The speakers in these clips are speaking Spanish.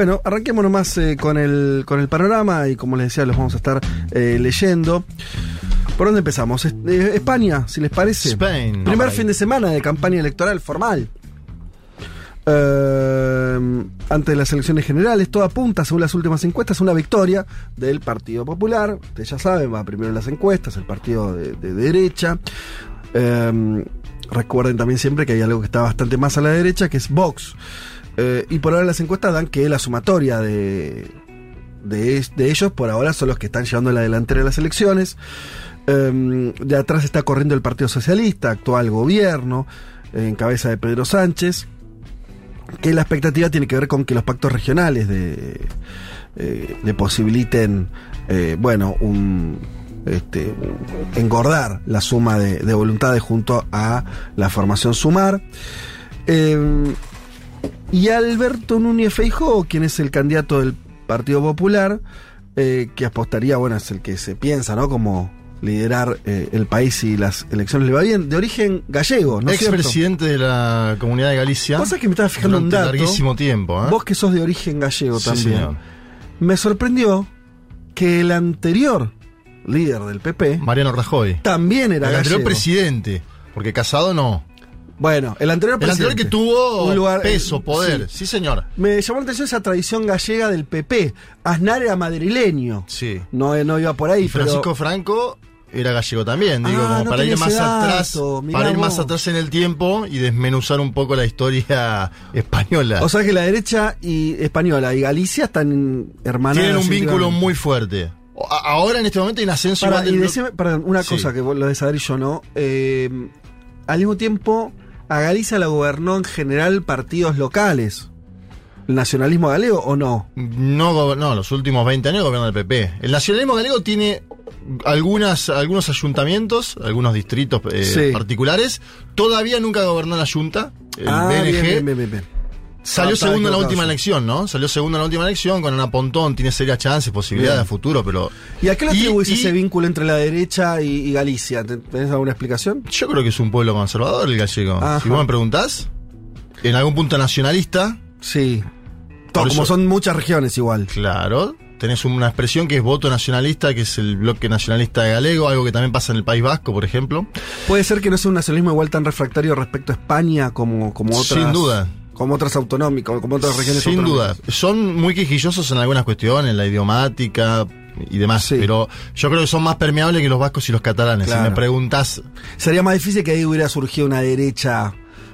Bueno, arranquemos nomás eh, con, el, con el panorama y como les decía, los vamos a estar eh, leyendo. ¿Por dónde empezamos? Es- eh, España, si les parece. Spain. Primer No, fin de semana de campaña electoral formal. Eh, antes de las elecciones generales, todo apunta, según las últimas encuestas, una victoria del Partido Popular. Ustedes ya saben, va primero en las encuestas, el partido de, de derecha. Eh, recuerden también siempre que hay algo que está bastante más a la derecha, que es Vox. Eh, y por ahora las encuestas dan que la sumatoria de, de, ellos por ahora son los que están llevando la delantera de las elecciones. Eh, de atrás está corriendo el Partido Socialista, actual gobierno, en cabeza de Pedro Sánchez. Que la expectativa tiene que ver con que los pactos regionales eh, le posibiliten, eh, bueno, este, engordar la suma de, de voluntades junto a la formación Sumar. Eh, y Alberto Núñez Feijóo, quien es el candidato del Partido Popular, eh, que apostaría, bueno, es el que se piensa, ¿no? Como liderar eh, el país si las elecciones le va bien, de origen gallego, ¿no? Expresidente de la Comunidad de Galicia. Sabés que me estaba fijando un dato. larguísimo tiempo. ¿eh? Vos que sos de origen gallego Sí, también. señor. Me sorprendió que el anterior líder del PP Mariano Rajoy. también era el anterior gallego. presidente. Porque casado no. Bueno, el anterior El anterior presidente. que tuvo Un lugar- peso, eh, poder. sí. Sí. señor. Me llamó la atención esa tradición gallega del PP. Aznar era madrileño. Sí. No, eh, no iba por ahí, Y Francisco pero... Franco era gallego también, digo, Ah, como no para ir más atrás, para ir más atrás en el tiempo y desmenuzar un poco la historia española. O sea que la derecha y española y Galicia están hermanadas. Tienen un vínculo muy fuerte. Ahora en este momento hay un ascenso Para, del y decime, perdón, una Sí. cosa que vos lo de saber y yo no. Eh, al mismo tiempo, a Galicia la gobernó en general partidos locales. ¿El nacionalismo galego o no? No, no, los últimos 20 años gobierna el PP. El nacionalismo galego tiene algunas, algunos ayuntamientos, algunos distritos eh, Sí. particulares. Todavía nunca gobernó la Junta. El ah, BNG bien, bien, bien. Salió segundo en la última elección, ¿no? Salió segundo en la última elección con Ana Pontón, tiene serias chances, posibilidades Bien. de futuro, pero ¿Y a qué le atribuís y- ese vínculo entre la derecha y, y Galicia? ¿Ten- ¿Tenés alguna explicación? yo creo que es un pueblo conservador el gallego. Ajá. Si vos me preguntás, en algún punto nacionalista, Sí. Como eso- son muchas regiones igual. Claro, tenés una expresión que es voto nacionalista, que es el bloque nacionalista galego, algo que también pasa en el País Vasco, por ejemplo. Puede ser que no sea un nacionalismo igual tan refractario respecto a España como, como otras. Sin duda. Como otras autonómicas, como otras regiones Sin duda. Son muy quisquillosos en algunas cuestiones, la idiomática y demás, Sí. pero yo creo que son más permeables que los vascos y los catalanes. Claro. Si me preguntás, Sería más difícil que ahí hubiera surgido una derecha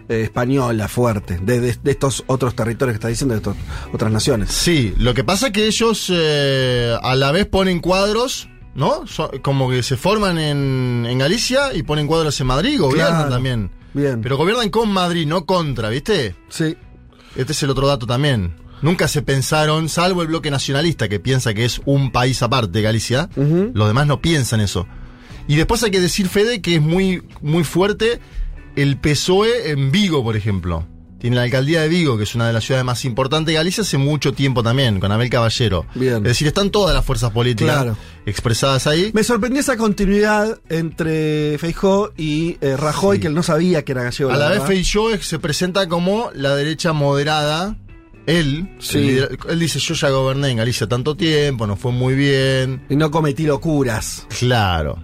eh, española fuerte, de, de- de estos otros territorios que está diciendo, de estas otras naciones. sí, lo que pasa es que ellos eh, a la vez ponen cuadros. ¿No? So- como que se forman en, en Galicia y ponen cuadros en Madrid, gobiernan Claro. también. Bien. Pero gobiernan con Madrid, no contra, ¿viste? sí. Este es el otro dato también. Nunca se pensaron, salvo el bloque nacionalista que piensa que es un país aparte, Galicia, los demás no piensan eso. Y después hay que decir, Fede, que es muy, muy fuerte el PSOE en Vigo, por ejemplo. Tiene la alcaldía de Vigo, que es una de las ciudades más importantes de Galicia hace mucho tiempo también, con Abel Caballero. Bien. Es decir, están todas las fuerzas políticas Claro. expresadas ahí. Me sorprendió esa continuidad entre Feijó y eh, Rajoy, Sí. que él no sabía que era gallego. A la vez. Feijóo se presenta como la derecha moderada. Él, Sí. él dice, yo ya goberné en Galicia tanto tiempo, nos fue muy bien. Y no cometí locuras. Claro.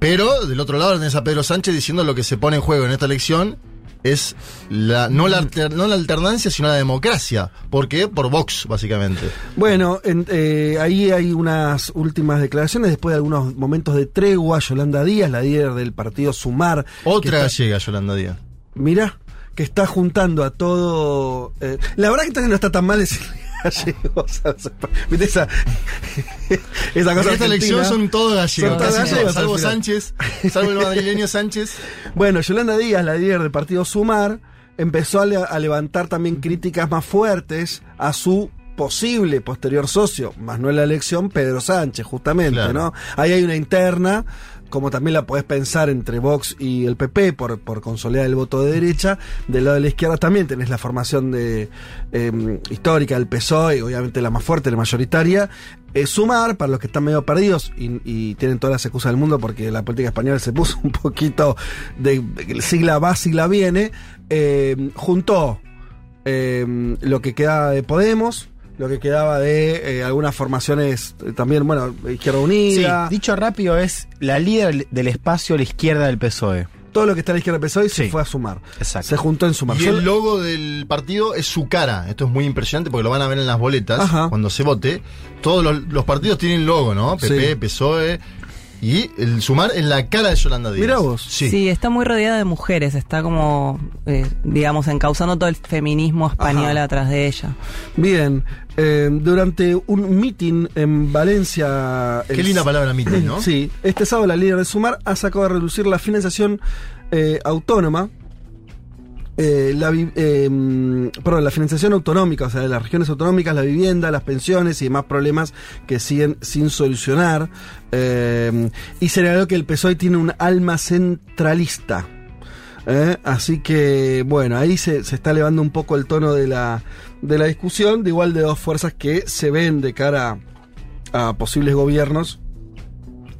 Pero del otro lado tenés a Pedro Sánchez diciendo lo que se pone en juego en esta elección es la, no, la, no la alternancia, sino la democracia. ¿Por qué? Por Vox, básicamente. Bueno, en- eh, ahí hay unas últimas declaraciones después de algunos momentos de tregua. Yolanda Díaz, la líder del partido Sumar. Otra está- gallega, Yolanda Díaz. Mirá, que está juntando a todo. eh, la verdad que no está tan mal gallegos. ¿Viste esa, esa En cosa esta elección son todos gallegos. Son todos gallegos, salvo. Sánchez, salvo el madrileño Sánchez. Bueno, Yolanda Díaz, la líder del partido Sumar, empezó a, le- a levantar también críticas más fuertes a su posible posterior socio, más no en la elección, Pedro Sánchez, justamente, Claro. ¿no? Ahí hay una interna, como también la podés pensar entre Vox y el PP por, por consolidar el voto de derecha. Del lado de la izquierda también tenés la formación de eh, histórica del PSOE, obviamente la más fuerte, la mayoritaria. Eh, sumar, para los que están medio perdidos y, tienen todas las excusas del mundo porque la política española se puso un poquito de, sigla va, sigla viene, eh, eh, lo que quedaba de Podemos, lo que quedaba de eh, algunas formaciones eh, también, bueno, Izquierda Sí, Unida, dicho rápido, es la líder del espacio a la izquierda del PSOE. todo lo que está a la izquierda del PSOE se Sí. fue a sumar. Exacto. Se juntó en sumar. Y el logo del partido es su cara. Esto es muy impresionante porque lo van a ver en las boletas Ajá. cuando se vote. Todos los, los partidos tienen logo, ¿no? PP, Sí. PSOE. Y el sumar en la cara de Yolanda Díaz. Mirá vos. Sí. Sí. está muy rodeada de mujeres, está como, eh, digamos, encauzando todo el feminismo español Ajá. atrás de ella. Bien, eh, durante un meeting en Valencia... Qué el- linda palabra meeting, ¿no? Sí, este sábado la líder de Sumar ha sacado a reducir la financiación eh, autónoma. Eh, la, eh, la financiación autonómica, o sea, de las regiones autonómicas, la vivienda, las pensiones y demás problemas que siguen sin solucionar. eh, y señaló que el PSOE tiene un alma centralista. ¿eh? Así que, bueno, ahí se, se está elevando un poco el tono de la, de la discusión, de igual de dos fuerzas que se ven de cara a posibles gobiernos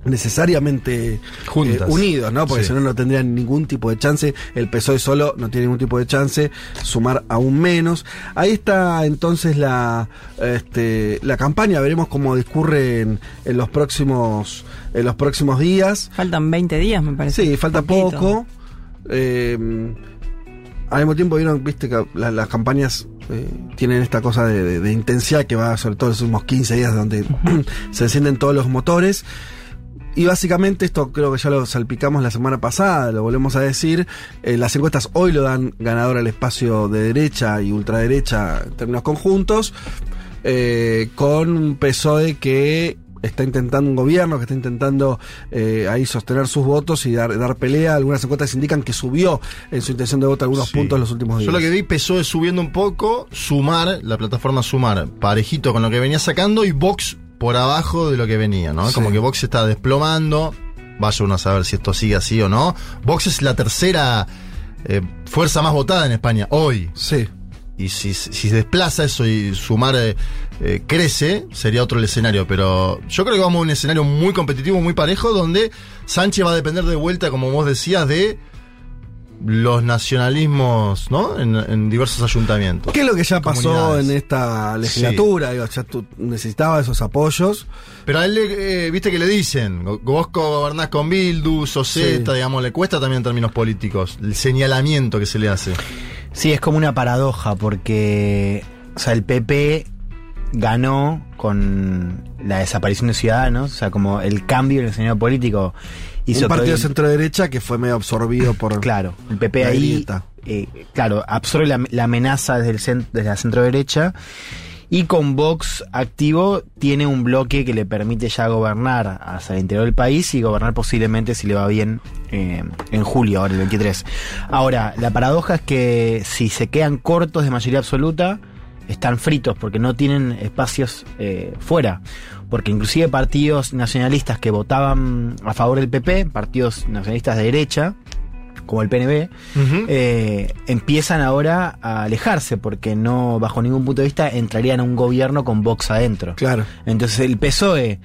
necesariamente Juntas. eh, unidos, ¿no? Porque Sí. si no, no tendrían ningún tipo de chance. El PSOE solo no tiene ningún tipo de chance. Sumar aún menos. Ahí está entonces la, este, la campaña. Veremos cómo discurre en, en los próximos, en los próximos días. Faltan 20 días, me parece. Sí, falta Poquito. poco. Eh, al mismo tiempo vieron, viste, que la- las campañas eh, tienen esta cosa de, de- de intensidad que va sobre todo los últimos 15 días donde se encienden todos los motores. Y básicamente esto creo que ya lo salpicamos la semana pasada, lo volvemos a decir. eh, las encuestas hoy lo dan ganador al espacio de derecha y ultraderecha en términos conjuntos, eh, con un PSOE que está intentando un gobierno, que está intentando eh, ahí sostener sus votos y dar, dar pelea. Algunas encuestas indican que subió en su intención de voto algunos Sí. puntos en los últimos días. Yo lo que vi, PSOE subiendo un poco, Sumar, la plataforma Sumar, parejito con lo que venía sacando y Vox por abajo de lo que venía, ¿no? Sí. Como que Vox se está desplomando. Vaya uno a saber si esto sigue así o no. Vox es la tercera eh, fuerza más votada en España hoy. Sí. Y si, si se desplaza eso y Sumar eh, eh, crece, sería otro el escenario. Pero yo creo que vamos a un escenario muy competitivo, muy parejo, donde Sánchez va a depender de vuelta, como vos decías, de los nacionalismos, ¿no? En, en diversos ayuntamientos. ¿Qué es lo que ya pasó en esta legislatura? Digo, ya tú necesitabas esos apoyos. Pero a él, le- eh, viste que le dicen, vos gobernás con Bildu, Soseta, Sí. digamos, le cuesta también en términos políticos, el señalamiento que se le hace. Sí, es como una paradoja porque, o sea, el PP ganó con la desaparición de Ciudadanos, o sea, como el cambio en el escenario político hizo un partido que hoy- centro derecha que fue medio absorbido por. Claro, el PP ahí, eh, claro, absorbe la, la amenaza desde, el cen- desde la centro derecha y con Vox activo tiene un bloque que le permite ya gobernar hacia el interior del país y gobernar posiblemente si le va bien eh, en julio, ahora el 23. Ahora, la paradoja es que si se quedan cortos de mayoría absoluta, están fritos porque no tienen espacios eh, fuera. Porque inclusive partidos nacionalistas que votaban a favor del PP, partidos nacionalistas de derecha, como el PNB, eh, empiezan ahora a alejarse porque no, bajo ningún punto de vista, entrarían a un gobierno con Vox adentro. Claro. Entonces el PSOE,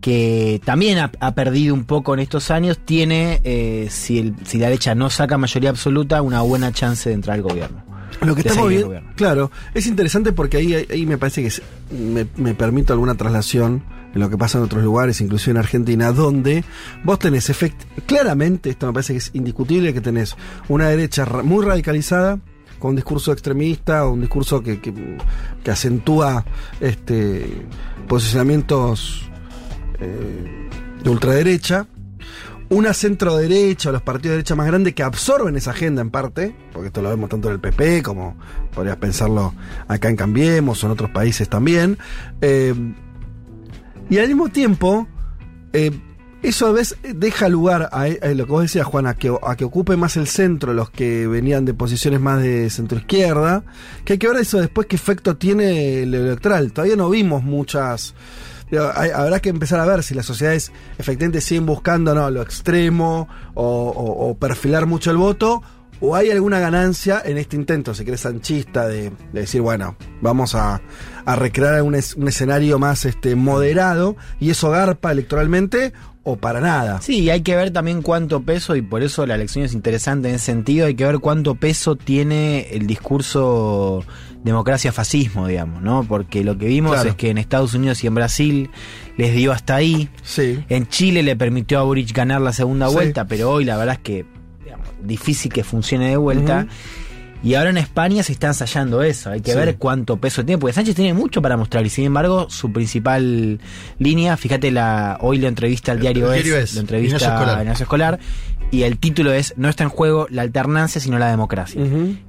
que también ha, ha perdido un poco en estos años, tiene, eh, si, el- si la derecha no saca mayoría absoluta, una buena chance de entrar al gobierno. Lo que estamos viendo, claro, es interesante porque ahí, ahí me parece que me, me permito alguna traslación en lo que pasa en otros lugares, inclusive en Argentina, donde vos tenés efect claramente, esto me parece que es indiscutible, que tenés una derecha muy radicalizada, con un discurso extremista o un discurso que, que, que acentúa este posicionamientos eh, de ultraderecha, una centro derecha o los partidos de derecha más grandes que absorben esa agenda en parte, porque esto lo vemos tanto en el PP como podrías pensarlo acá en Cambiemos o en otros países también. Eh, y al mismo tiempo, eh, eso a veces deja lugar a, lo que vos decías, Juan, a que, a que ocupe más el centro los que venían de posiciones más de centro izquierda, que hay que ver eso después qué efecto tiene el electoral. Todavía no vimos muchas... Habrá que empezar a ver si las sociedades efectivamente siguen buscando ¿no? lo extremo o, perfilar mucho el voto o hay alguna ganancia en este intento, si querés, sanchista de, de decir, bueno, vamos a, a recrear un, es- un escenario más este, moderado y eso garpa electoralmente o para nada. Sí, hay que ver también cuánto peso, y por eso la elección es interesante en ese sentido, hay que ver cuánto peso tiene el discurso democracia-fascismo, digamos, ¿no? Porque lo que vimos Claro. es que en Estados Unidos y en Brasil les dio hasta ahí. Sí. En Chile le permitió a Boric ganar la segunda Sí. vuelta, pero hoy la verdad es que digamos, difícil que funcione de vuelta. Y ahora en España se está ensayando eso. Hay que Sí. ver cuánto peso tiene, porque Sánchez tiene mucho para mostrar. Y sin embargo, su principal línea, fíjate, la hoy lo entrevista al diario, El es, diario Es, lo entrevista Ignacio Escolar. a Ignacio Escolar. Y el título es No está en juego la alternancia, sino la democracia.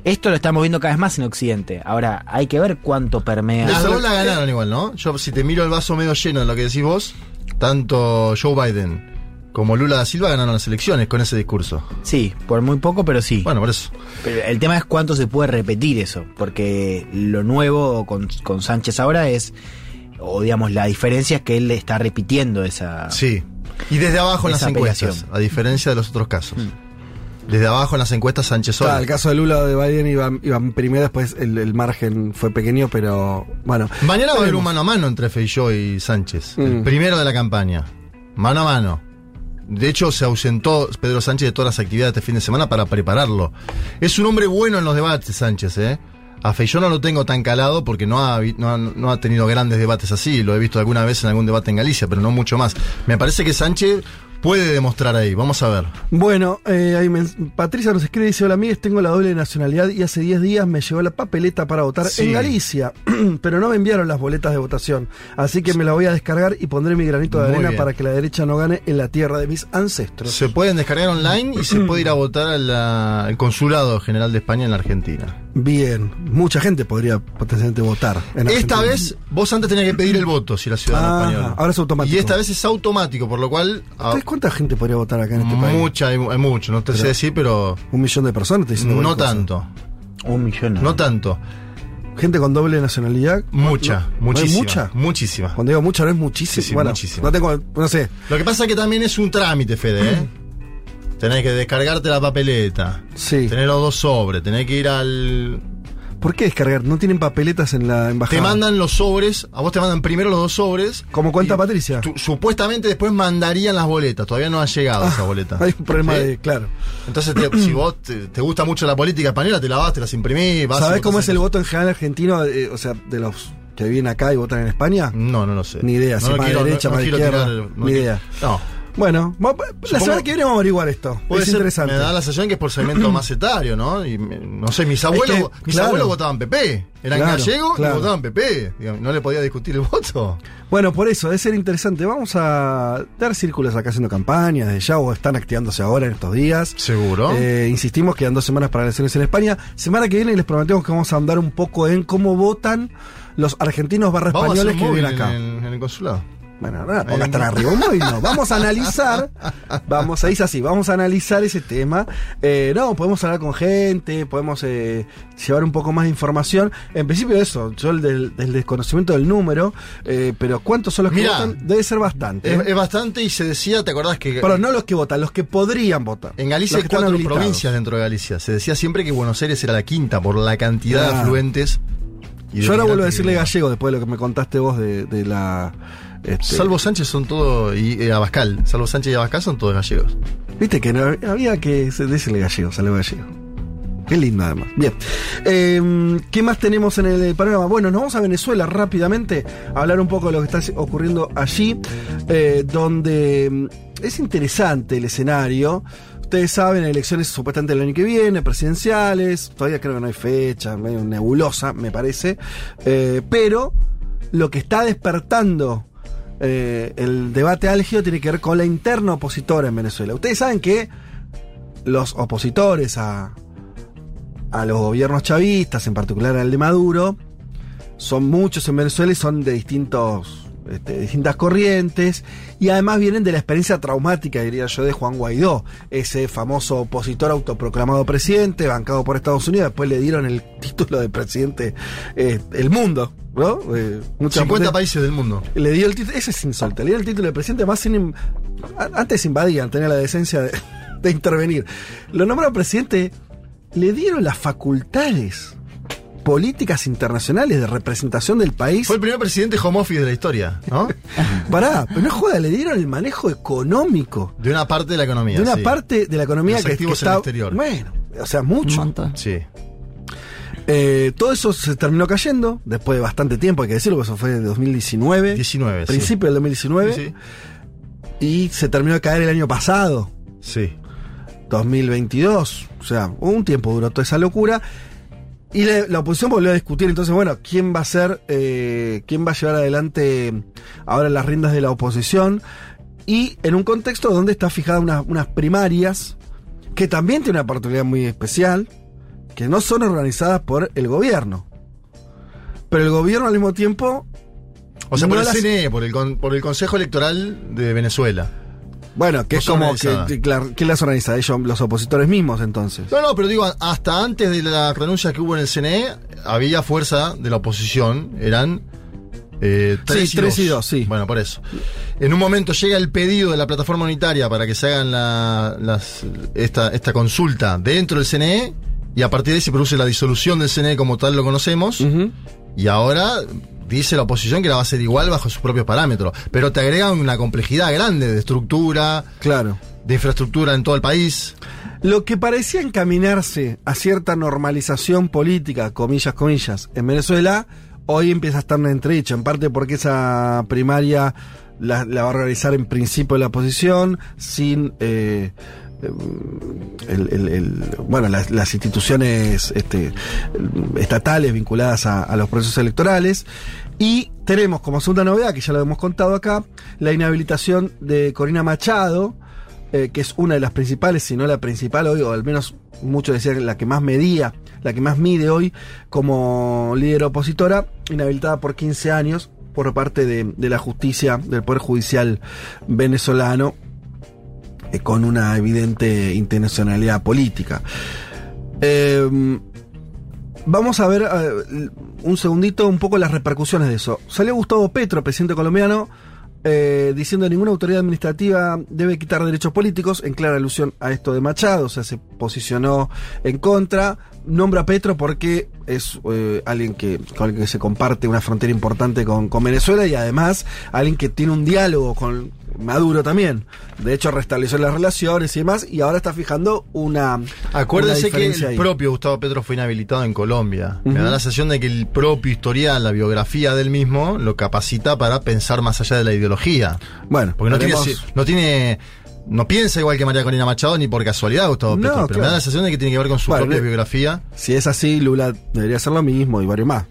Esto lo estamos viendo cada vez más en Occidente. Ahora, hay que ver cuánto permea. Las Eso dos la ganaron igual, ¿no? Yo, si te miro el vaso medio lleno de lo que decís vos, tanto Joe Biden como Lula da Silva ganaron las elecciones con ese discurso. Sí, por muy poco, pero sí. Bueno, por eso. Pero el tema es cuánto se puede repetir eso, porque lo nuevo con, con Sánchez ahora es, o digamos, la diferencia es que él está repitiendo esa... Sí. Y desde abajo en las encuestas, a diferencia de los otros casos. Desde abajo en las encuestas Sánchez Claro, Sol. el caso de Lula o de Biden iban, iban primero, después el, el margen fue pequeño, pero bueno. Mañana va a haber un mano a mano entre Feijóo y Sánchez. El Mm. primero de la campaña. Mano a mano. De hecho, se ausentó Pedro Sánchez de todas las actividades este fin de semana para prepararlo. Es un hombre bueno en los debates, Sánchez, ¿eh? A Feijóo no lo tengo tan calado porque no ha, no ha tenido grandes debates así. Lo he visto alguna vez en algún debate en Galicia, pero no mucho más. Me parece que Sánchez puede demostrar ahí. Vamos a ver. Bueno, eh, ahí Patricia nos escribe y dice, hola amigues, tengo la doble nacionalidad y hace 10 días me llegó la papeleta para votar Sí. en Galicia, pero no me enviaron las boletas de votación, así que me la voy a descargar y pondré mi granito de Muy arena bien. para que la derecha no gane en la tierra de mis ancestros. Se pueden descargar online y se puede ir a votar al Consulado General de España en la Argentina. Bien, mucha gente podría potencialmente votar. en Esta vez vos antes tenías que pedir el voto si eras ciudadano Ah, español. ahora es automático. Y esta vez es automático, por lo cual ah, ¿Sabes cuánta gente podría votar acá en este país? mucha, hay, hay mucho, no te sé decir, pero Un millón de personas te dicen no tanto, Un millón. no tanto. Gente con doble nacionalidad. Mucha, ¿No- muchísima. mucha? Muchísima. Cuando digo mucha no es muchísimo. Sí, sí, bueno, muchísima. no tengo, no sé. Lo que pasa es que también es un trámite, Fede, ¿eh? Tenés que descargarte la papeleta. Sí. Tenés los dos sobres, tenés que ir al... ¿Por qué descargar? ¿No tienen papeletas en la embajada? Te mandan los sobres, a vos te mandan primero los dos sobres. Como cuenta Patricia. tu- supuestamente después mandarían las boletas, todavía no ha llegado esa boleta. Hay un problema ¿Sí? de. Claro. Entonces, te- si vos te, te gusta mucho la política española, te la vas, te las imprimís. Vas ¿Sabés cómo es el voto en general argentino? eh, o sea, de los que viven acá y votan en España. No, no lo sé. Ni idea, No si más quiero- derecha, no- no más quiero izquierda, tirar- ni idea. No. Bueno, la Supongo- semana que viene vamos a averiguar esto. Puede es ser, interesante. Me da la sensación que es por segmento más etario, ¿no? Y me- no sé, mis abuelos, que, mis claro. abuelos votaban PP. Eran Claro, gallegos claro. y votaban PP. No le podía discutir el voto. Bueno, por eso, debe ser interesante. Vamos a dar círculos acá haciendo campañas desde ya o están activándose ahora en estos días. Seguro. Eh, insistimos, quedan dos semanas para las elecciones en España. Semana que viene les prometemos que vamos a andar un poco en cómo votan los argentinos barra españoles que viven acá. en el consulado. Bueno, nada, tan arriba un móvil, no. Vamos a analizar, vamos a ir así, vamos a analizar ese tema. Eh, no, podemos hablar con gente, podemos eh, llevar un poco más de información. En principio eso, yo el del, del desconocimiento del número, eh, pero ¿cuántos son los que votan? Debe ser bastante. Es, es bastante y se decía, ¿te acordás que Pero no los que votan, los que podrían votar. en Galicia hay cuatro habilitados. provincias dentro de Galicia? Se decía siempre que Buenos Aires era la quinta por la cantidad de afluentes. y de Yo ahora vuelvo a decirle gallego después de lo que me contaste vos de, de la... este, Salvo Sánchez son todos, y eh, Abascal, Salvo Sánchez y Abascal son todos gallegos. Viste que no, había que decirle gallego, salió gallego. Qué lindo además. Bien. Eh, ¿Qué más tenemos en el panorama? Bueno, nos vamos a Venezuela rápidamente a hablar un poco de lo que está ocurriendo allí, eh, donde mm, es interesante el escenario. Ustedes saben, elecciones supuestamente el año que viene, presidenciales, todavía creo que no hay fecha, medio nebulosa, me parece. Eh, pero lo que está despertando eh, el debate álgido tiene que ver con la interna opositora en Venezuela. Ustedes saben que los opositores a, a los gobiernos chavistas, en particular al de Maduro, son muchos en Venezuela y son de distintos este, distintas corrientes y además vienen de la experiencia traumática, diría yo, de Juan Guaidó, ese famoso opositor autoproclamado presidente, bancado por Estados Unidos, después le dieron el título de presidente eh, el mundo, ¿no? Eh, mucha 50 gente- países del mundo. le dio el título, ese es insólito, le dio el título de presidente, más sin, antes invadían, tenía la decencia de, de intervenir. Lo nombraron presidente, le dieron las facultades políticas internacionales de representación del país. Fue el primer presidente home office de la historia, ¿no? Pará, pero no joda, le dieron el manejo económico De una parte de la economía. de una sí. parte de la economía Los que, que activos en está. el exterior. Bueno, o sea, Un mucho. montón. Sí. Eh, todo eso se terminó cayendo después de bastante tiempo, hay que decirlo, eso fue de 2019. 19, sí. Principio del 2019. Sí, Y se terminó de caer el año pasado. sí. 2022. O sea, un tiempo duró toda esa locura. Y la, la oposición volvió a discutir. Entonces, bueno, ¿quién va a ser, eh, quién va a llevar adelante ahora las riendas de la oposición? Y en un contexto donde está fijada una- unas primarias que también tiene una oportunidad muy especial, que no son organizadas por el gobierno. Pero el gobierno al mismo tiempo O sea, No por el las- CNE, por el, con- por el Consejo Electoral de Venezuela. Bueno, que No es son como que, organizadas. que- claro, ¿quién las organiza? Ellos, los opositores mismos, entonces. No, no, pero digo, hasta antes de la renuncia que hubo en el CNE, había fuerza de la oposición, eran eh, tres, Sí, tres y dos, sí. Bueno, por eso. En un momento llega el pedido de la plataforma unitaria para que se hagan la, las, esta, esta consulta dentro del CNE, y a partir de ahí se produce la disolución del CNE como tal lo conocemos, y ahora dice la oposición que la va a hacer igual bajo sus propios parámetros, pero te agregan una complejidad grande de estructura, Claro. de infraestructura en todo el país. Lo que parecía encaminarse a cierta normalización política, comillas, comillas, en Venezuela, hoy empieza a estar en entredicho, en parte porque esa primaria la, la va a organizar en principio la oposición, sin eh, el- bueno, las, instituciones este, estatales vinculadas a, los procesos electorales. Y tenemos como segunda novedad, que ya lo hemos contado acá, la inhabilitación de Corina Machado, eh, que es una de las principales, si no la principal hoy, o al menos muchos decían la que más medía, la que más mide hoy como líder opositora, inhabilitada por 15 años por parte de la justicia, del Poder Judicial venezolano, eh, con una evidente intencionalidad política. Eh, vamos a ver eh, un segundito un poco las repercusiones de eso. Salió Gustavo Petro, presidente colombiano, eh, diciendo que ninguna autoridad administrativa debe quitar derechos políticos, en clara alusión a esto de Machado, o sea, se posicionó en contra. Nombra a Petro porque es eh, alguien que, con el que se comparte una frontera importante con, con Venezuela y además alguien que tiene un diálogo con Maduro también. De hecho, restableció las relaciones y demás, y ahora está fijando una. Acuérdense una que el ahí. propio Gustavo Petro fue inhabilitado en Colombia. Me da la sensación de que el propio historial, la biografía del mismo, lo capacita para pensar más allá de la ideología. Bueno, Porque no tiene, veremos- no tiene. No piensa igual que María Corina Machado ni por casualidad Gustavo No, Petro. Pero me da la sensación de que tiene que ver con su Bueno, propia le- biografía. Si es así, Lula debería hacer lo mismo y varios más.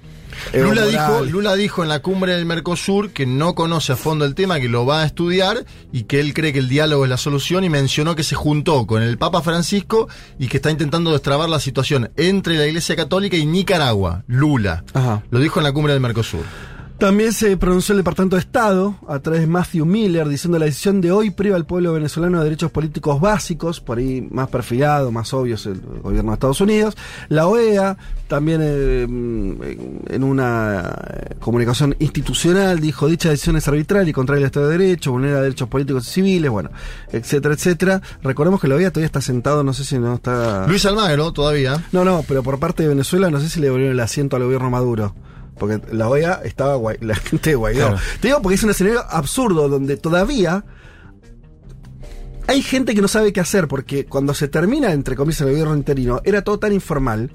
Evo Lula dijo, Lula dijo en la cumbre del Mercosur que no conoce a fondo el tema, que lo va a estudiar y que él cree que el diálogo es la solución y mencionó que se juntó con el Papa Francisco y que está intentando destrabar la situación entre la Iglesia Católica y Nicaragua. Lula. Ajá. Lo dijo en la cumbre del Mercosur. También se pronunció el Departamento de Estado a través de Matthew Miller diciendo la decisión de hoy priva al pueblo venezolano de derechos políticos básicos, por ahí más perfilado, más obvios el gobierno de Estados Unidos. La OEA también eh, en una eh, comunicación institucional dijo dicha decisión es arbitraria y contraria al Estado de Derecho, vulnera derechos políticos y civiles, bueno, etcétera, etcétera. Recordemos que la OEA todavía está sentado, no sé si no está... Luis Almagro, todavía. No, no, pero por parte de Venezuela no sé si le devolvieron el asiento al gobierno Maduro. Porque la OEA estaba Guai- la gente de Guaidó. Claro. Te digo porque es un escenario absurdo donde todavía hay gente que no sabe qué hacer porque cuando se termina, entre comillas, el gobierno interino, era todo tan informal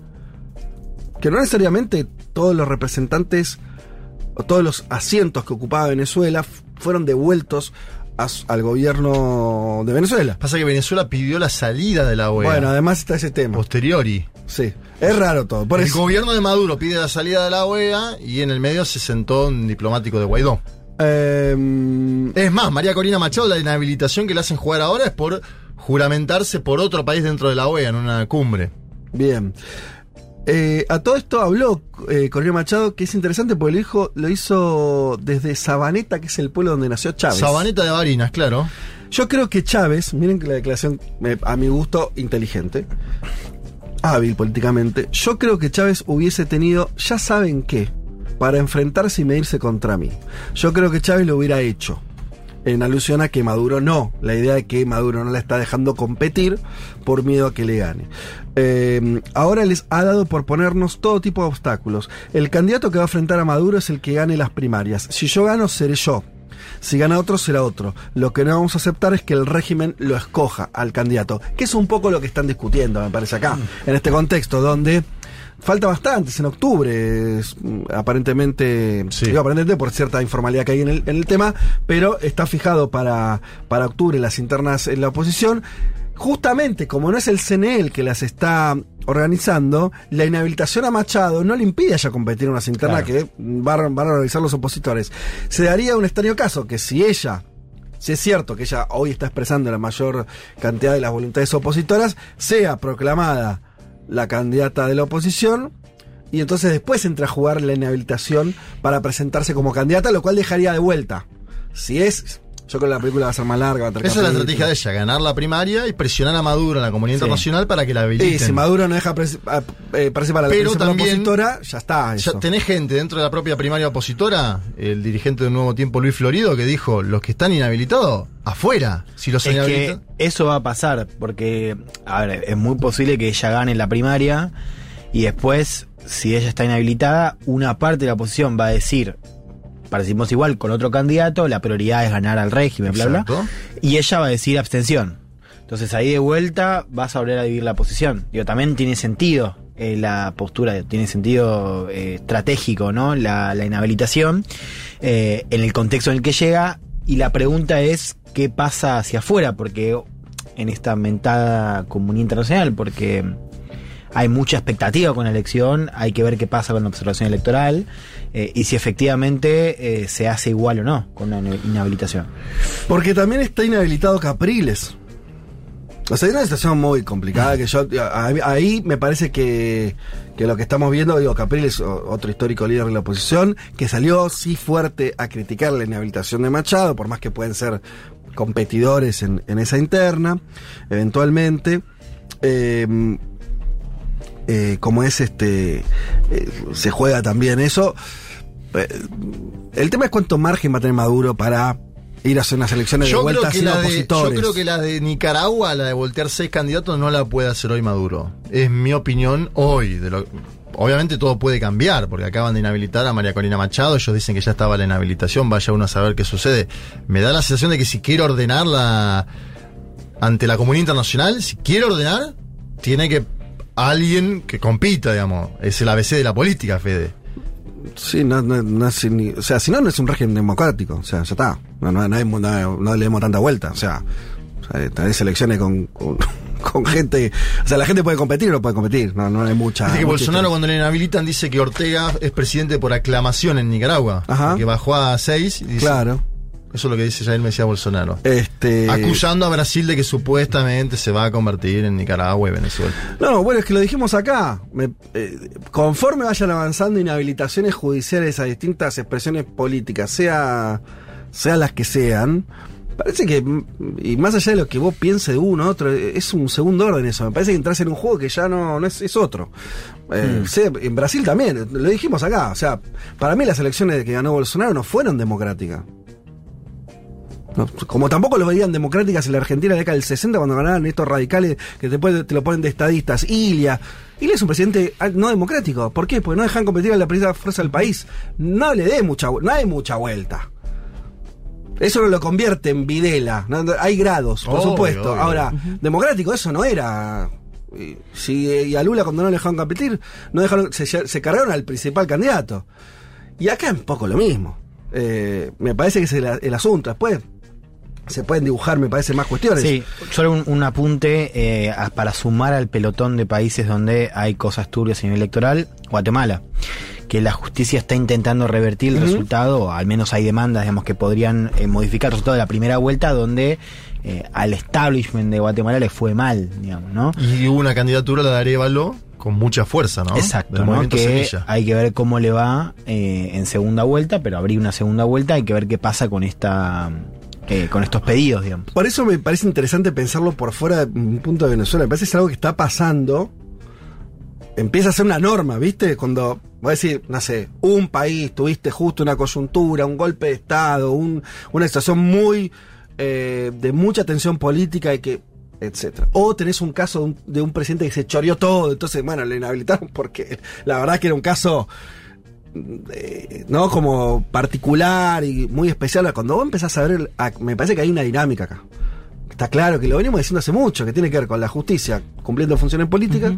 que no necesariamente todos los representantes o todos los asientos que ocupaba Venezuela fueron devueltos a al gobierno de Venezuela. Pasa que Venezuela pidió la salida de la OEA. Bueno, además está ese tema. posteriori. Sí, es raro todo. Por el eso, gobierno de Maduro pide la salida de la OEA y en el medio se sentó un diplomático de Guaidó. Eh, Es más, María Corina Machado, la inhabilitación que le hacen jugar ahora es por juramentarse por otro país dentro de la OEA en una cumbre. Bien. Eh, a todo esto habló eh, Corina Machado, que es interesante porque lo, dijo, lo hizo desde Sabaneta, que es el pueblo donde nació Chávez. Sabaneta de Barinas, claro. Yo creo que Chávez, miren que la declaración, me- a mi gusto, inteligente, hábil políticamente, yo creo que Chávez hubiese tenido, ya saben qué, para enfrentarse y medirse contra mí. Yo creo que Chávez lo hubiera hecho. En alusión a que Maduro no. La idea de que Maduro no la está dejando competir por miedo a que le gane. Eh, ahora les ha dado por ponernos todo tipo de obstáculos. El candidato que va a enfrentar a Maduro es el que gane las primarias. Si yo gano, seré yo. Si gana otro, será otro. Lo que no vamos a aceptar es que el régimen lo escoja al candidato, que es un poco lo que están discutiendo, me parece acá, en este contexto, donde falta bastante, es en octubre, es, mm, aparentemente, Sí. digo aparentemente por cierta informalidad que hay en el, en el tema, pero está fijado para, para octubre las internas en la oposición. Justamente, como no es el CNE el que las está organizando, la inhabilitación a Machado no le impide ya competir en unas internas Claro. que van, van a realizar los opositores. Se daría un extraño caso que si ella, si es cierto que ella hoy está expresando la mayor cantidad de las voluntades opositoras, sea proclamada la candidata de la oposición y entonces después entra a jugar la inhabilitación para presentarse como candidata, lo cual dejaría de vuelta. Si es, yo creo que la película va a ser más larga, va a tener Esa es la estrategia de ella, ganar la primaria y presionar a Maduro en la comunidad Sí. internacional para que la habiliten. si Maduro no deja eh, participar a la Pero también- opositora, ya está. Ya Eso. tenés gente dentro de la propia primaria opositora, el dirigente de Nuevo Tiempo, Luis Florido, que dijo, los que están inhabilitados, afuera. Si los Es que eso va a pasar, porque, a ver, es muy posible que ella gane la primaria y después, si ella está inhabilitada, una parte de la oposición va a decir, participamos igual con otro candidato, la prioridad es ganar al régimen, bla, bla, y ella va a decir abstención. Entonces ahí de vuelta vas a volver a dividir la posición. Digo, también tiene sentido eh, la postura, tiene sentido eh, estratégico, ¿no? La, la inhabilitación eh, en el contexto en el que llega. Y la pregunta es, ¿qué pasa hacia afuera? Porque en esta mentada comunidad internacional, porque hay mucha expectativa con la elección, hay que ver qué pasa con la observación electoral eh, y si efectivamente eh, se hace igual o no con la inhabilitación. Porque también está inhabilitado Capriles. O sea, hay una situación muy complicada que yo. Ahí me parece que, que lo que estamos viendo, digo, Capriles, otro histórico líder de la oposición, que salió sí fuerte a criticar la inhabilitación de Machado, por más que pueden ser competidores en, en esa interna, eventualmente. Eh, eh, como es este. eh, se juega también eso. Eh, el tema es cuánto margen va a tener Maduro para ir a hacer unas elecciones de Yo vuelta sin de, yo opositores. creo que la de Nicaragua, la de voltear seis candidatos, no la puede hacer hoy Maduro. Es mi opinión hoy. De lo, obviamente todo puede cambiar, porque acaban de inhabilitar a María Corina Machado, ellos dicen que ya estaba la inhabilitación, vaya uno a saber qué sucede. Me da la sensación de que si quiere ordenarla ante la comunidad internacional, si quiere ordenar, tiene que alguien que compita, digamos. Es el ABC de la política, Fede. Sí, no, no, no es ni- o sea, si no, no es un régimen democrático. O sea, ya está. No, no, no, hay- no- no le demos tanta vuelta. O sea, o sea, tenés elecciones con, con, con gente. O sea, la gente puede competir o no puede competir. No, no hay mucha. Dice que Bolsonaro historia. cuando le inhabilitan dice que Ortega es presidente por aclamación en Nicaragua. Ajá. Que bajó a 6 y dice, Claro. Eso es lo que dice Jair Mesías Bolsonaro. Este. Acusando a Brasil de que supuestamente se va a convertir en Nicaragua y Venezuela. No, bueno, es que lo dijimos acá. Me- eh, conforme vayan avanzando inhabilitaciones judiciales a distintas expresiones políticas, sea, sean las que sean, parece que, y más allá de lo que vos pienses de uno otro, eh, es un segundo orden eso. Me parece que entras en un juego que ya no, no es, es otro. Eh, sea- en Brasil también, lo dijimos acá. O sea, para mí las elecciones que ganó Bolsonaro no fueron democráticas. No, como tampoco lo veían democráticas en la Argentina en la década del 60 cuando ganaban estos radicales que después te lo ponen de estadistas. Ilia. Ilia es un presidente ah, no democrático. ¿Por qué? Porque no dejan competir a la primera fuerza del país. No le dé mucha no hay mucha vuelta. Eso no lo convierte en Videla. No, hay grados, por Obvio, supuesto. obvio. Ahora, democrático eso no era. Y, si, y a Lula cuando no le dejaron competir, no dejaron, se, se cargaron al principal candidato. Y acá es un poco lo mismo. Eh, me parece que es el, el asunto. Después se pueden dibujar, me parece, más cuestiones. Sí, solo un, un apunte eh, a- para sumar al pelotón de países donde hay cosas turbias a nivel electoral, Guatemala, que la justicia está intentando revertir el resultado, o al menos hay demandas, digamos, que podrían eh, modificar el resultado de la primera vuelta, donde eh, al establishment de Guatemala le fue mal, digamos, ¿no? Y hubo una candidatura, la de Arevalo, con mucha fuerza, ¿no? Exacto, ¿no? que Semilla. hay que ver cómo le va eh, en segunda vuelta, pero abrir una segunda vuelta hay que ver qué pasa con esta con estos pedidos, digamos. Por eso me parece interesante pensarlo por fuera de un punto de Venezuela. Me parece que es algo que está pasando. Empieza a ser una norma, ¿viste? Cuando, voy a decir, no sé, un país, tuviste justo una coyuntura, un golpe de Estado, un- una situación muy. eh, de mucha tensión política y que. etcétera. O tenés un caso de un, de un presidente que se choreó todo, entonces, bueno, le inhabilitaron porque la verdad que era un caso eh, ¿no? Como particular y muy especial. Cuando vos empezás a ver, a- me parece que hay una dinámica acá. Está claro que lo venimos diciendo hace mucho, que tiene que ver con la justicia cumpliendo funciones políticas.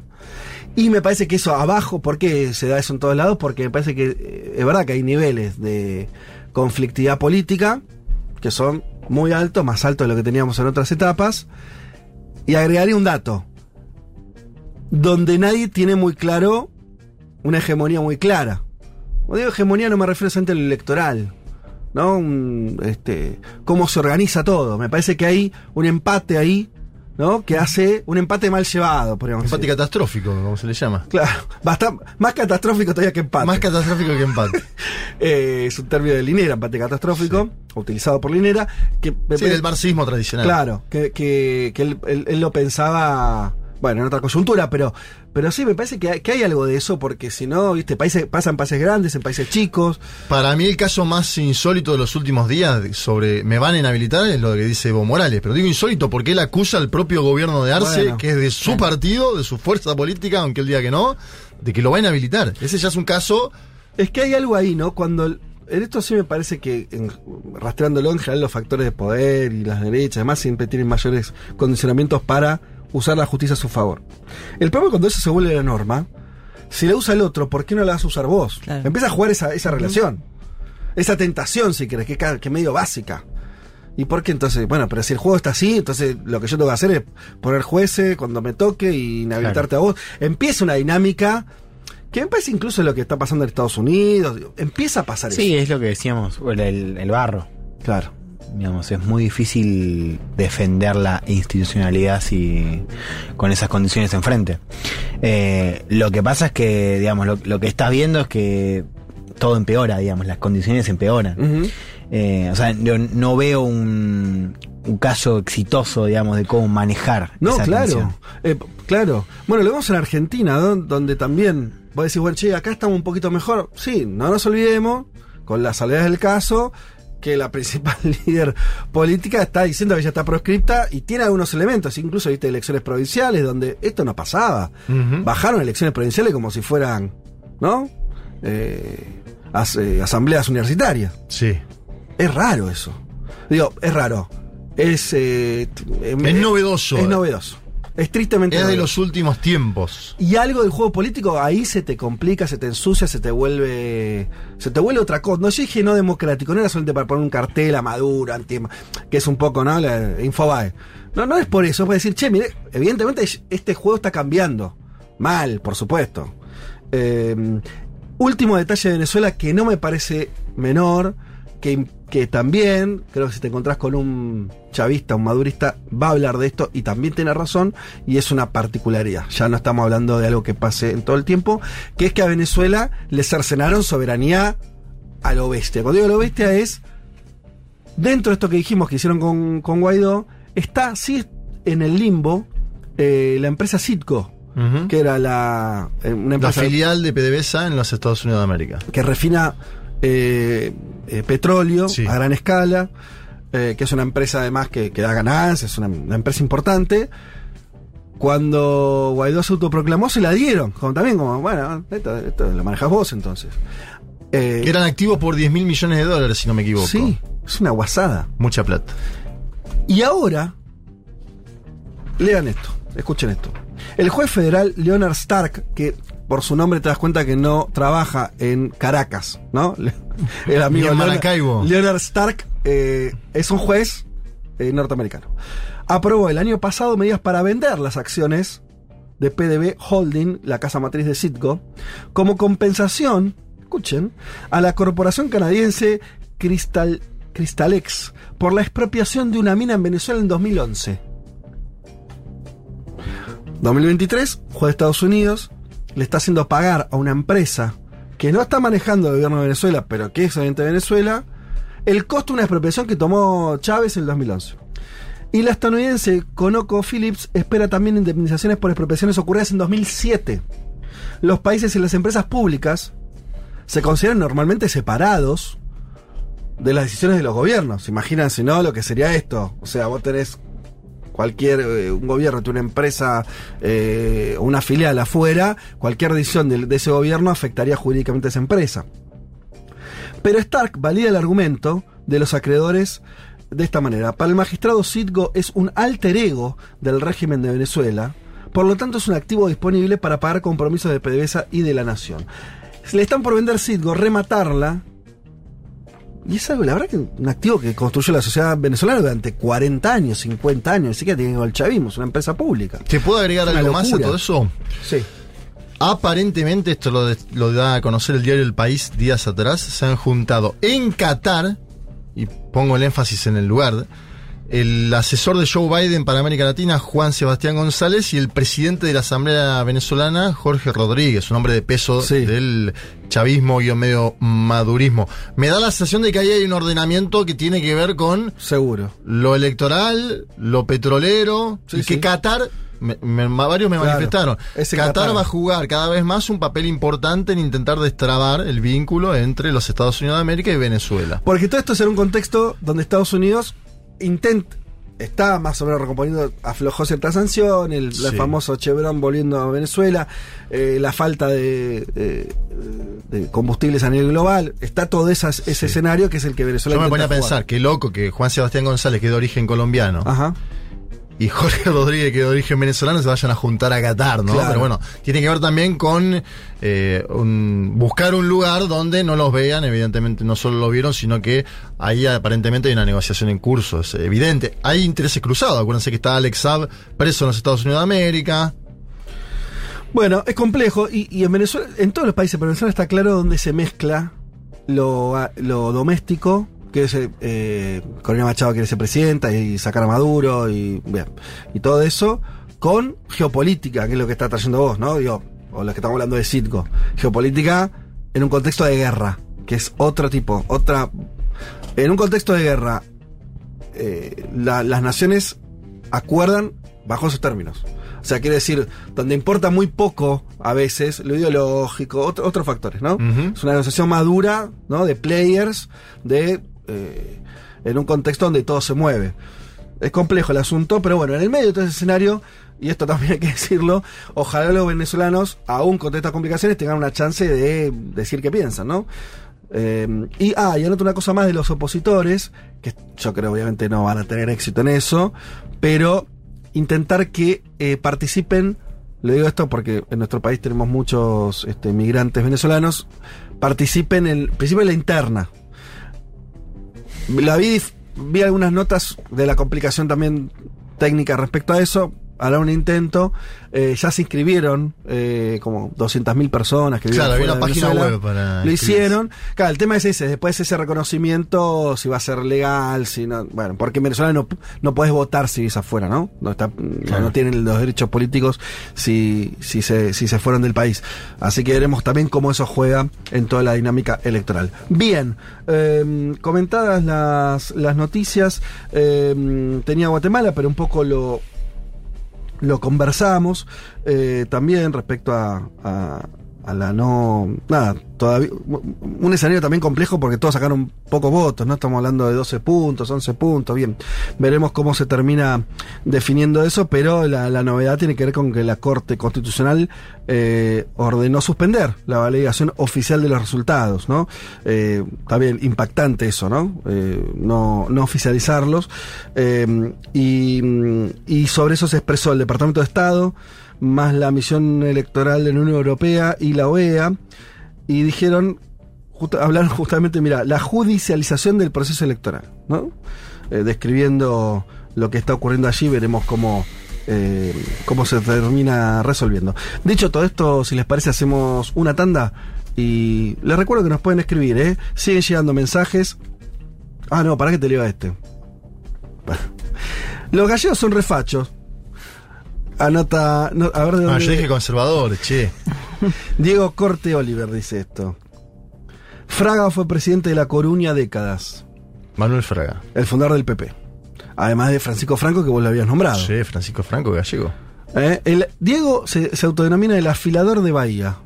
Y me parece que eso abajo, ¿por qué se da eso en todos lados? Porque me parece que eh, es verdad que hay niveles de conflictividad política que son muy altos, más altos de lo que teníamos en otras etapas. Y agregaría un dato, donde nadie tiene muy claro una hegemonía muy clara. Cuando digo hegemonía no me refiero solamente a lo electoral, ¿no? Un, este, cómo se organiza todo. Me parece que hay un empate ahí, ¿no? Que hace un empate mal llevado, podríamos Empate decir. catastrófico, como se le llama. Claro, bastante, más catastrófico todavía que empate. Más catastrófico que empate. Eh, es un término de Linera, empate catastrófico, utilizado por Linera, que sí, del marxismo tradicional. Claro, que, que, que él, él- él lo pensaba, bueno, en otra coyuntura, pero, pero sí, me parece que hay, que hay algo de eso, porque si no, viste, países, pasan países grandes, en países chicos. Para mí el caso más insólito de los últimos días sobre me van a inhabilitar es lo que dice Evo Morales, pero digo insólito porque él acusa al propio gobierno de Arce, Bueno, que es de su partido, de su fuerza política, aunque él diga que no, de que lo va a inhabilitar. Ese ya es un caso Es que hay algo ahí, ¿no? Cuando el- en esto sí me parece que, en- rastreándolo en general, los factores de poder y las derechas, además, siempre tienen mayores condicionamientos para usar la justicia a su favor. El problema es cuando eso se vuelve la norma, si la usa el otro, ¿por qué no la vas a usar vos? Claro. Empieza a jugar esa, esa relación. Esa tentación, si querés, que, que medio básica. ¿Y por qué entonces? Bueno, pero si el juego está así, entonces lo que yo tengo que hacer es poner jueces cuando me toque y inhabilitarte a vos. Empieza una dinámica que me parece incluso lo que está pasando en Estados Unidos. Empieza a pasar Sí, eso. es lo que decíamos, el- el barro. Claro. Digamos, es muy difícil defender la institucionalidad si con esas condiciones enfrente. Eh, lo que pasa es que, digamos, lo, lo que estás viendo es que todo empeora, digamos, las condiciones empeoran. Eh, o sea, yo no veo un, un caso exitoso, digamos, de cómo manejar. No, esa claro. Eh, claro. Bueno, lo vemos en Argentina, ¿no? donde también vos decís, bueno, che, acá estamos un poquito mejor. Sí, no nos olvidemos, con las salvedades del caso, que la principal líder política está diciendo que ya está proscripta y tiene algunos elementos, incluso viste elecciones provinciales donde esto no pasaba. Bajaron elecciones provinciales como si fueran, ¿no? Eh, as- eh, asambleas universitarias. Sí. Es raro eso. Digo, es raro. Es, eh, em- Es novedoso. Es novedoso. Es tristemente Es de los últimos tiempos. Y algo del juego político ahí se te complica, se te ensucia, se te vuelve. Se te vuelve otra cosa. No yo dije no democrático, no era solamente para poner un cartel a Maduro, anti, que es un poco, ¿no? La Infobae. No, no es por eso, es para decir, che, mire, evidentemente este juego está cambiando. Mal, por supuesto. Eh, último detalle de Venezuela que no me parece menor, que, que también, creo que si te encontrás con un chavista, un madurista, va a hablar de esto y también tiene razón, y es una particularidad. Ya no estamos hablando de algo que pase en todo el tiempo, que es que a Venezuela le cercenaron soberanía a lo bestia. Cuando digo lo bestia es, dentro de esto que dijimos que hicieron con, con Guaidó, está, sí, en el limbo, eh, la empresa Citco, que era la, eh, una La empresa filial de PDVSA en los Estados Unidos de América. que refina eh, eh, petróleo Sí. a gran escala, eh, que es una empresa además que, que da ganancias, es una, una empresa importante. Cuando Guaidó se autoproclamó, se la dieron, como también como, bueno, esto, esto lo manejas vos entonces. Que eran activos por 10 mil millones de dólares, si no me equivoco. sí, es una guasada. Mucha plata. Y ahora, lean esto, escuchen esto. El juez federal Leonard Stark, que por su nombre te das cuenta que no trabaja en Caracas, ¿no? El amigo Maracaibo. Leonard Stark eh, es un juez eh, norteamericano. Aprobó el año pasado medidas para vender las acciones de PDB Holding, la casa matriz de Citgo, como compensación escuchen, a la corporación canadiense Crystal, Crystalex por la expropiación de una mina en Venezuela en 2011. 2023, juez de Estados Unidos le está haciendo pagar a una empresa que no está manejando el gobierno de Venezuela, pero que es obviamente Venezuela, el costo de una expropiación que tomó Chávez en el 2011. Y la estadounidense Conoco Phillips espera también indemnizaciones por expropiaciones ocurridas en 2007. Los países y las empresas públicas se consideran normalmente separados de las decisiones de los gobiernos. Imagínense, ¿no? Lo que sería esto. O sea, vos tenés cualquier eh, un gobierno, una empresa, eh, una filial afuera, cualquier decisión de, de ese gobierno afectaría jurídicamente a esa empresa. Pero Stark valida el argumento de los acreedores de esta manera. Para el magistrado Citgo es un alter ego del régimen de Venezuela, por lo tanto es un activo disponible para pagar compromisos de PDVSA y de la nación. Le están por vender Citgo, rematarla. Y es algo, la verdad, que un activo que construyó la sociedad venezolana durante 40 años, 50 años, ni siquiera tiene el chavismo, es una empresa pública. ¿Te puedo agregar algo más a todo eso? Sí. Aparentemente, esto lo, de- lo da a conocer el diario El País días atrás, se han juntado en Qatar, y pongo el énfasis en el lugar, el asesor de Joe Biden para América Latina, Juan Sebastián González, y el presidente de la Asamblea Venezolana, Jorge Rodríguez, un hombre de peso Sí. del chavismo y medio madurismo. Me da la sensación de que ahí hay un ordenamiento que tiene que ver con Seguro. lo electoral, lo petrolero, Sí, y que sí. Qatar, me- me- varios me Claro, manifestaron, Qatar. va a jugar cada vez más un papel importante en intentar destrabar el vínculo entre los Estados Unidos de América y Venezuela. Porque todo esto es en un contexto donde Estados Unidos intenta, está más o menos recomponiendo, aflojó ciertas sanciones, el, el Sí. famoso Chevron volviendo a Venezuela, eh, la falta de, de- de combustibles a nivel global, está todo esas- ese Sí. escenario que es el que Venezuela Yo me ponía a jugar. pensar, qué loco que Juan Sebastián González, que es de origen colombiano, Ajá. Y Jorge Rodríguez, que es de origen venezolano, se vayan a juntar a Qatar, ¿no? Claro. Pero bueno, tiene que ver también con eh, un- buscar un lugar donde no los vean, evidentemente no solo lo vieron, sino que ahí aparentemente hay una negociación en curso, es evidente. Hay intereses cruzados, acuérdense que está Alex Saab preso en los Estados Unidos de América. Bueno, es complejo y, y en Venezuela, en todos los países, pero en Venezuela está claro dónde se mezcla lo, lo doméstico, que eh, Corina Machado quiere ser presidenta y sacar a Maduro y, bien, y todo eso, con geopolítica, que es lo que está trayendo vos, ¿no? Digo, o lo que estamos hablando de Citgo. Geopolítica en un contexto de guerra, que es otro tipo, otra... En un contexto de guerra, eh, la- las naciones acuerdan bajo sus términos. O sea, quiere decir, donde importa muy poco a veces lo ideológico, otro- otros factores, ¿no? Es una negociación madura, ¿no? De players, de eh, en un contexto donde todo se mueve. Es complejo el asunto, pero bueno, en el medio de todo ese escenario, y esto también hay que decirlo, ojalá los venezolanos, aún con estas complicaciones, tengan una chance de decir qué piensan, ¿no? Eh, y, ah, y anoto una cosa más de los opositores, que yo creo obviamente no van a tener éxito en eso, pero intentar que eh, participen, le digo esto porque en nuestro país tenemos muchos este, migrantes venezolanos, participen en, participen en la interna. La vi, vi algunas notas de la complicación también técnica respecto a eso. Hará un intento. Eh, ya se inscribieron eh, como 200.000 personas que Claro, había una página web para Lo hicieron. Claro, el tema es ese. Después ese reconocimiento, si va a ser legal, si no. Bueno, porque en Venezuela no, no puedes votar si vivís afuera, ¿no? No, está, no- Claro. no tienen los derechos políticos si, si, se, si se fueron del país. Así que veremos también cómo eso juega en toda la dinámica electoral. Bien, eh, comentadas las, las noticias, eh, tenía Guatemala, pero un poco lo, lo conversamos eh, también respecto a, a, a la no. Nada, todavía. Un escenario también complejo porque todos sacaron pocos votos, ¿no? Estamos hablando de 12 puntos, 11 puntos, bien. Veremos cómo se termina definiendo eso, pero la, la novedad tiene que ver con que la Corte Constitucional eh, ordenó suspender la validación oficial de los resultados, ¿no? Eh, bien, impactante eso, ¿no? Eh, no, no oficializarlos. Eh, y, y sobre eso se expresó el Departamento de Estado, más la misión electoral de la Unión Europea y la OEA, y dijeron, hablaron justamente, mira, la judicialización del proceso electoral, ¿no? Eh, describiendo lo que está ocurriendo allí, veremos cómo, eh, cómo se termina resolviendo. Dicho todo esto, si les parece, hacemos una tanda Y les recuerdo que nos pueden escribir, ¿eh? Siguen llegando mensajes. Ah, no, para que te leo a este. Los gallegos son refachos. Anota. no, a ver de Ah, yo dije conservadores, che. Diego Corte Oliver dice esto. Fraga fue presidente de La Coruña décadas. Manuel Fraga. El fundador del PP. Además de Francisco Franco, que vos lo habías nombrado. Sí, Francisco Franco Gallego. ¿Eh? El, Diego se, se autodenomina el afilador de Bahía.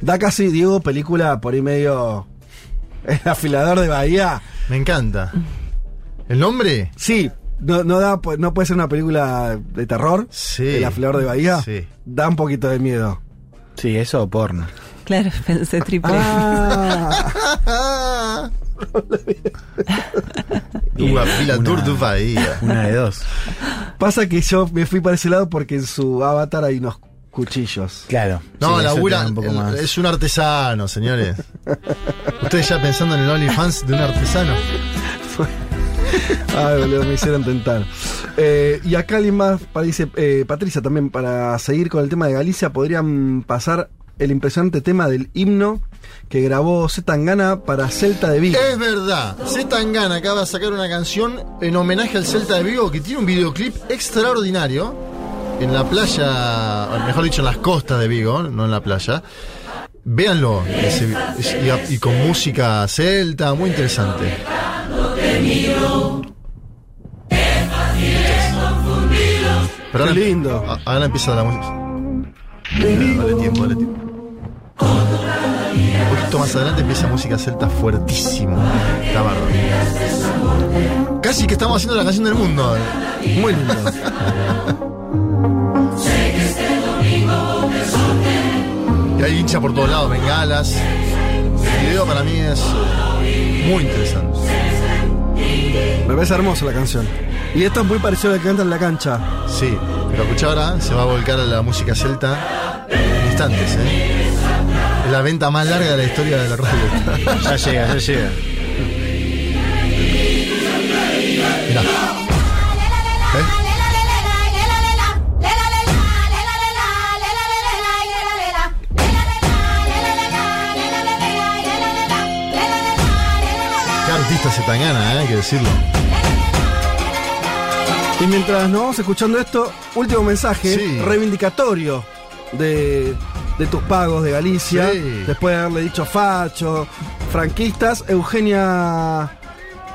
Da casi, Diego, película por ahí medio. El afilador de Bahía. Me encanta. ¿El nombre? Sí, no, no, da, no puede ser una película de terror. Sí. El afilador de Bahía. Sí. Da un poquito de miedo. Sí, eso o porno. Claro, pensé triple. Ah, Una fila una- tour du Bahía. Una de dos. pasa que yo me fui para ese lado porque en su avatar hay unos cuchillos. Claro. No, Sí, labura. un poco más. Es un artesano, señores. Ustedes ya pensando en el OnlyFans de un artesano. Ay, boludo, me hicieron tentar. Eh, y acá alguien más dice, eh, Patricia, también para seguir con el tema de Galicia, podrían pasar el impresionante tema del himno que grabó Zetangana para Celta de Vigo. Es verdad. Z Tangana acaba de sacar una canción en homenaje al Celta de Vigo que tiene un videoclip extraordinario en la playa, mejor dicho, en las costas de Vigo, no en la playa. Véanlo. y, y con música celta, muy interesante. Pero Qué ahora- lindo. a- Ahora empieza la música. Dale tiempo, dale tiempo. Un poquito más adelante empieza música celta fuertísimo. Está bárbaro. Casi que estamos haciendo la canción del mundo. Muy lindo. Y hay hincha por todos lados, bengalas. El video para mí es muy interesante. Me parece hermosa la canción. Y esto es muy parecido a lo que canta en la cancha. Sí, pero escucha ahora, se va a volcar a la música celta en instantes, ¿eh? Es la venta más larga de la historia de la radio. Ya llega, ya llega. Mirá. ¿Eh? Qué artista se tan gana, ¿eh? hay que decirlo. Y mientras nos vamos escuchando esto, último mensaje Sí. reivindicatorio de, de tus pagos de Galicia. Sí. Después de haberle dicho facho, franquistas, Eugenia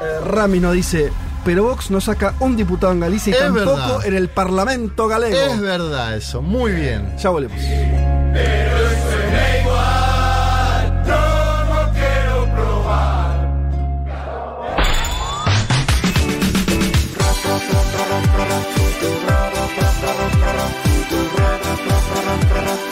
eh, Rami nos dice, pero Vox no saca un diputado en Galicia y Es tampoco verdad. en el Parlamento galego. Es verdad eso, muy bien. Ya volvemos. Pero otro rato.